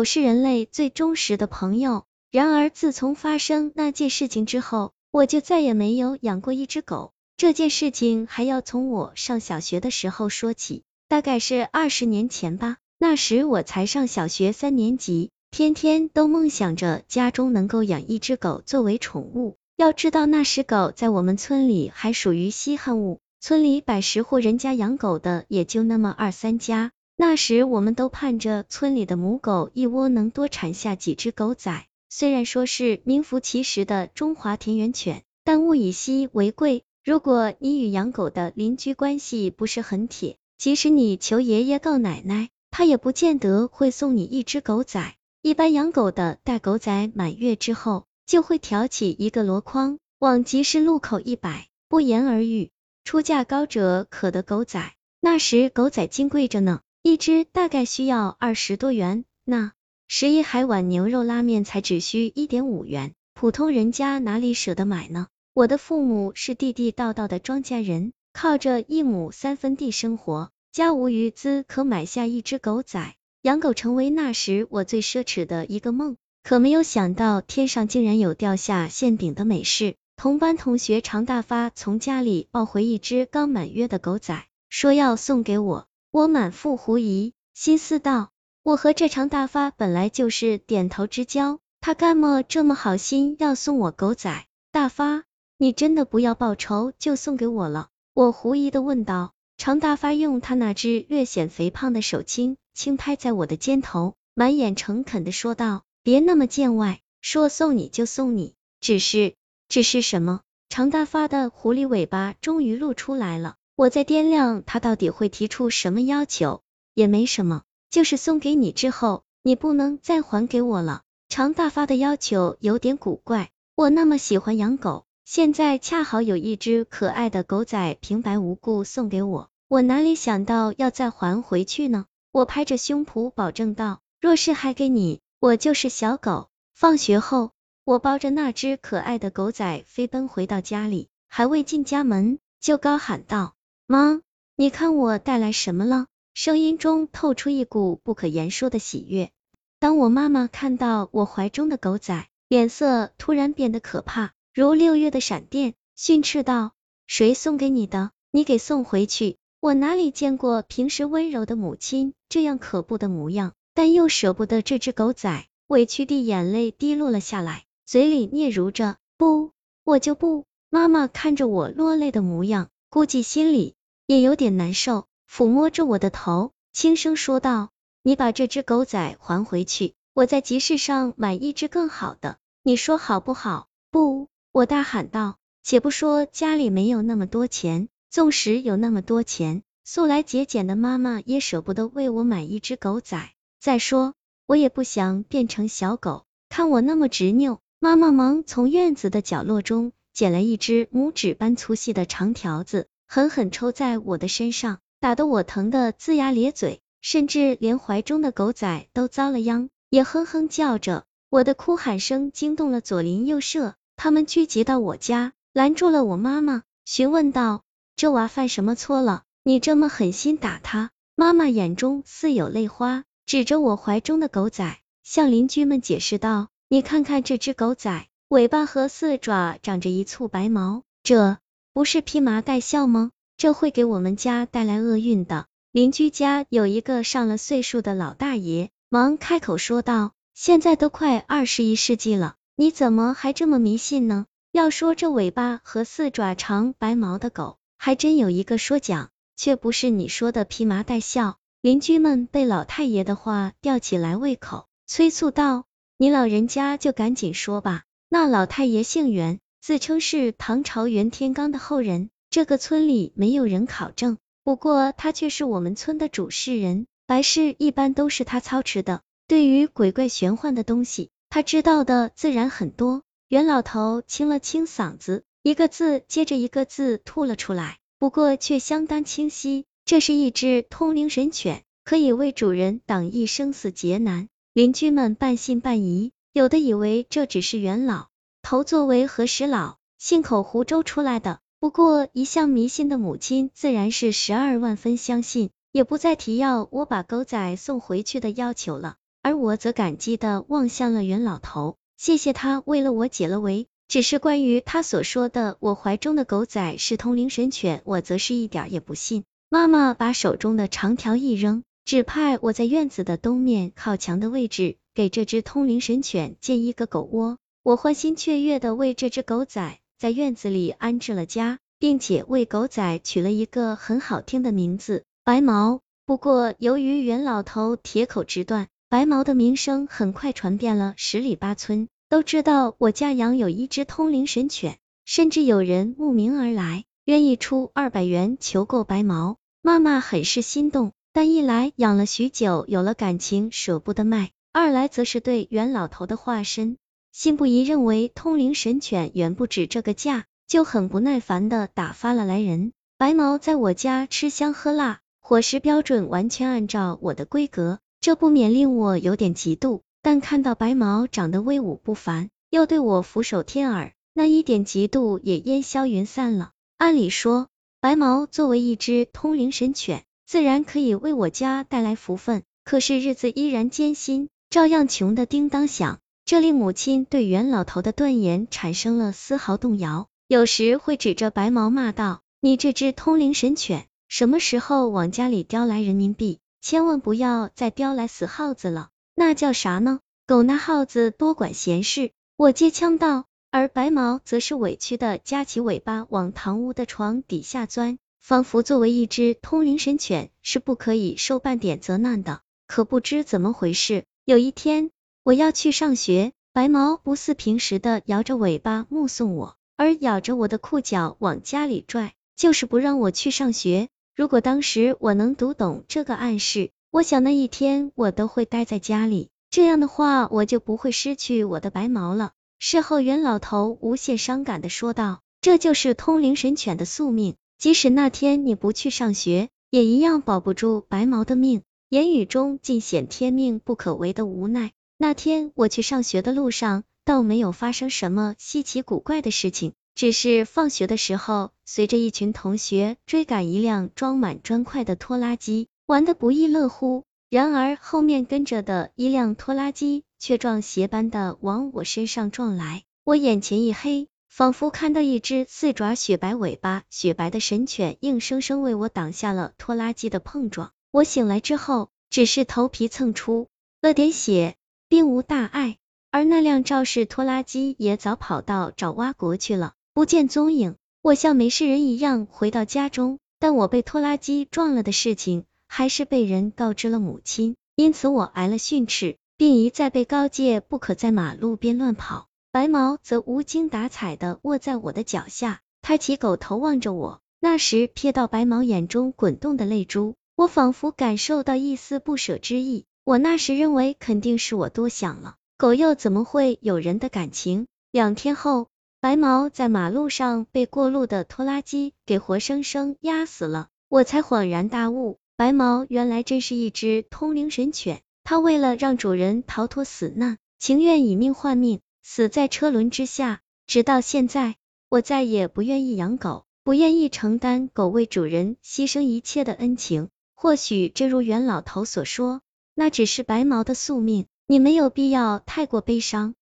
狗是人类最忠实的朋友。然而自从发生那件事情之后，我就再也没有养过一只狗。这件事情还要从我上小学的时候说起，大概是二十年前吧。那时我才上小学三年级，天天都梦想着家中能够养一只狗作为宠物。要知道那时狗在我们村里还属于稀罕物，村里百十户人家养狗的也就那么二三家。那时我们都盼着村里的母狗一窝能多产下几只狗仔。虽然说是名副其实的中华田园犬，但物以稀为贵。如果你与养狗的邻居关系不是很铁，即使你求爷爷告奶奶，他也不见得会送你一只狗仔。一般养狗的待狗仔满月之后，就会挑起一个箩筐往集市路口一摆，不言而喻。出价高者可得狗仔，那时狗仔金贵着呢，一只大概需要二十多元。那十一海碗牛肉拉面才只需一点五元，普通人家哪里舍得买呢？我的父母是地地道道的庄稼人，靠着一亩三分地生活，家无余资可买下一只狗仔，养狗成为那时我最奢侈的一个梦。可没有想到，天上竟然有掉下馅饼的美事。同班同学常大发从家里抱回一只刚满月的狗仔，说要送给我。我满腹狐疑，心思道：我和这常大发本来就是点头之交，他干么这么好心要送我狗仔？大发。你真的不要报仇就送给我了？我狐疑的问道。常大发用他那只略显肥胖的手轻轻拍在我的肩头，满眼诚恳的说道：“别那么见外，说送你就送你，只是，只是什么？”常大发的狐狸尾巴终于露出来了。我在掂量他到底会提出什么要求，也没什么，就是送给你之后，你不能再还给我了。常大发的要求有点古怪，我那么喜欢养狗。现在恰好有一只可爱的狗仔平白无故送给我，我哪里想到要再还回去呢？我拍着胸脯保证道：若是还给你，我就是小狗。放学后，我抱着那只可爱的狗仔飞奔回到家里，还未进家门，就高喊道：妈，你看我带来什么了？声音中透出一股不可言说的喜悦。当我妈妈看到我怀中的狗仔，脸色突然变得可怕。如六月的闪电，训斥道：“谁送给你的？你给送回去！我哪里见过平时温柔的母亲这样可怖的模样？但又舍不得这只狗仔，委屈的眼泪滴落了下来，嘴里嗫嚅着：不，我就不。妈妈看着我落泪的模样，估计心里也有点难受，抚摸着我的头，轻声说道：你把这只狗仔还回去，我在集市上买一只更好的，你说好不好？不。我大喊道：“且不说家里没有那么多钱，纵使有那么多钱，素来节俭的妈妈也舍不得为我买一只狗仔。再说，我也不想变成小狗。看我那么执拗。”妈妈忙从院子的角落中捡来一只拇指般粗细的长条子，狠狠抽在我的身上，打得我疼得龇牙咧嘴，甚至连怀中的狗仔都遭了殃，也哼哼叫着。我的哭喊声惊动了左邻右舍。他们聚集到我家，拦住了我妈妈，询问道：“这娃犯什么错了？你这么狠心打他？”妈妈眼中似有泪花，指着我怀中的狗仔，向邻居们解释道：“你看看这只狗仔，尾巴和四爪长着一簇白毛，这不是披麻戴孝吗？这会给我们家带来厄运的。”邻居家有一个上了岁数的老大爷，忙开口说道：“现在都快二十一世纪了。”你怎么还这么迷信呢？要说这尾巴和四爪长白毛的狗，还真有一个说讲，却不是你说的披麻戴孝。邻居们被老太爷的话吊起来胃口，催促道：“你老人家就赶紧说吧。”那老太爷姓袁，自称是唐朝袁天罡的后人。这个村里没有人考证，不过他却是我们村的主事人，白事一般都是他操持的。对于鬼怪玄幻的东西。他知道的自然很多。袁老头清了清嗓子，一个字接着一个字吐了出来，不过却相当清晰。这是一只通灵神犬，可以为主人挡一生死劫难。邻居们半信半疑，有的以为这只是袁老头作为和事佬，信口胡诌出来的。不过一向迷信的母亲自然是十二万分相信，也不再提要我把狗仔送回去的要求了。而我则感激的望向了袁老头，谢谢他为了我解了围。只是关于他所说的我怀中的狗仔是通灵神犬，我则是一点也不信。妈妈把手中的长条一扔，指派我在院子的东面靠墙的位置给这只通灵神犬建一个狗窝。我欢欣雀跃的为这只狗仔在院子里安置了家，并且为狗仔取了一个很好听的名字——白毛。不过由于袁老头铁口直断，白毛的名声很快传遍了十里八村。都知道我家养有一只通灵神犬，甚至有人慕名而来，愿意出二百元求购白毛。妈妈很是心动，但一来养了许久，有了感情舍不得卖；二来则是对袁老头的化身信不疑，认为通灵神犬远不止这个价，就很不耐烦的打发了来人。白毛在我家吃香喝辣，伙食标准完全按照我的规格，这不免令我有点嫉妒。但看到白毛长得威武不凡，又对我俯首帖耳，那一点嫉妒也烟消云散了。按理说，白毛作为一只通灵神犬，自然可以为我家带来福分，可是日子依然艰辛，照样穷的叮当响。这令母亲对袁老头的断言产生了丝毫动摇，有时会指着白毛骂道：“你这只通灵神犬，什么时候往家里叼来人民币？千万不要再叼来死耗子了。”那叫啥呢？狗那耗子多管闲事，我接枪道，而白毛则是委屈的夹起尾巴往堂屋的床底下钻，仿佛作为一只通灵神犬是不可以受半点责难的。可不知怎么回事，有一天我要去上学，白毛不似平时的摇着尾巴目送我，而咬着我的裤脚往家里拽，就是不让我去上学。如果当时我能读懂这个暗示。我想那一天我都会待在家里，这样的话我就不会失去我的白毛了。事后袁老头无限伤感的说道：“这就是通灵神犬的宿命，即使那天你不去上学，也一样保不住白毛的命。”言语中尽显天命不可违的无奈。那天我去上学的路上，倒没有发生什么稀奇古怪的事情，只是放学的时候，随着一群同学追赶一辆装满砖块的拖拉机。玩得不亦乐乎，然而后面跟着的一辆拖拉机却撞邪般的往我身上撞来，我眼前一黑，仿佛看到一只四爪雪白尾巴雪白的神犬硬生生为我挡下了拖拉机的碰撞。我醒来之后，只是头皮蹭出了点血，并无大碍，而那辆肇事拖拉机也早跑到爪哇国去了，不见踪影。我像没事人一样回到家中，但我被拖拉机撞了的事情。还是被人告知了母亲，因此我挨了训斥，并一再被告诫不可在马路边乱跑。白毛则无精打采的卧在我的脚下，抬起狗头望着我。那时瞥到白毛眼中滚动的泪珠，我仿佛感受到一丝不舍之意。我那时认为肯定是我多想了，狗又怎么会有人的感情？两天后，白毛在马路上被过路的拖拉机给活生生压死了，我才恍然大悟。白毛原来真是一只通灵神犬，它为了让主人逃脱死难，情愿以命换命，死在车轮之下。直到现在，我再也不愿意养狗，不愿意承担狗为主人牺牲一切的恩情。或许正如袁老头所说，那只是白毛的宿命，你没有必要太过悲伤。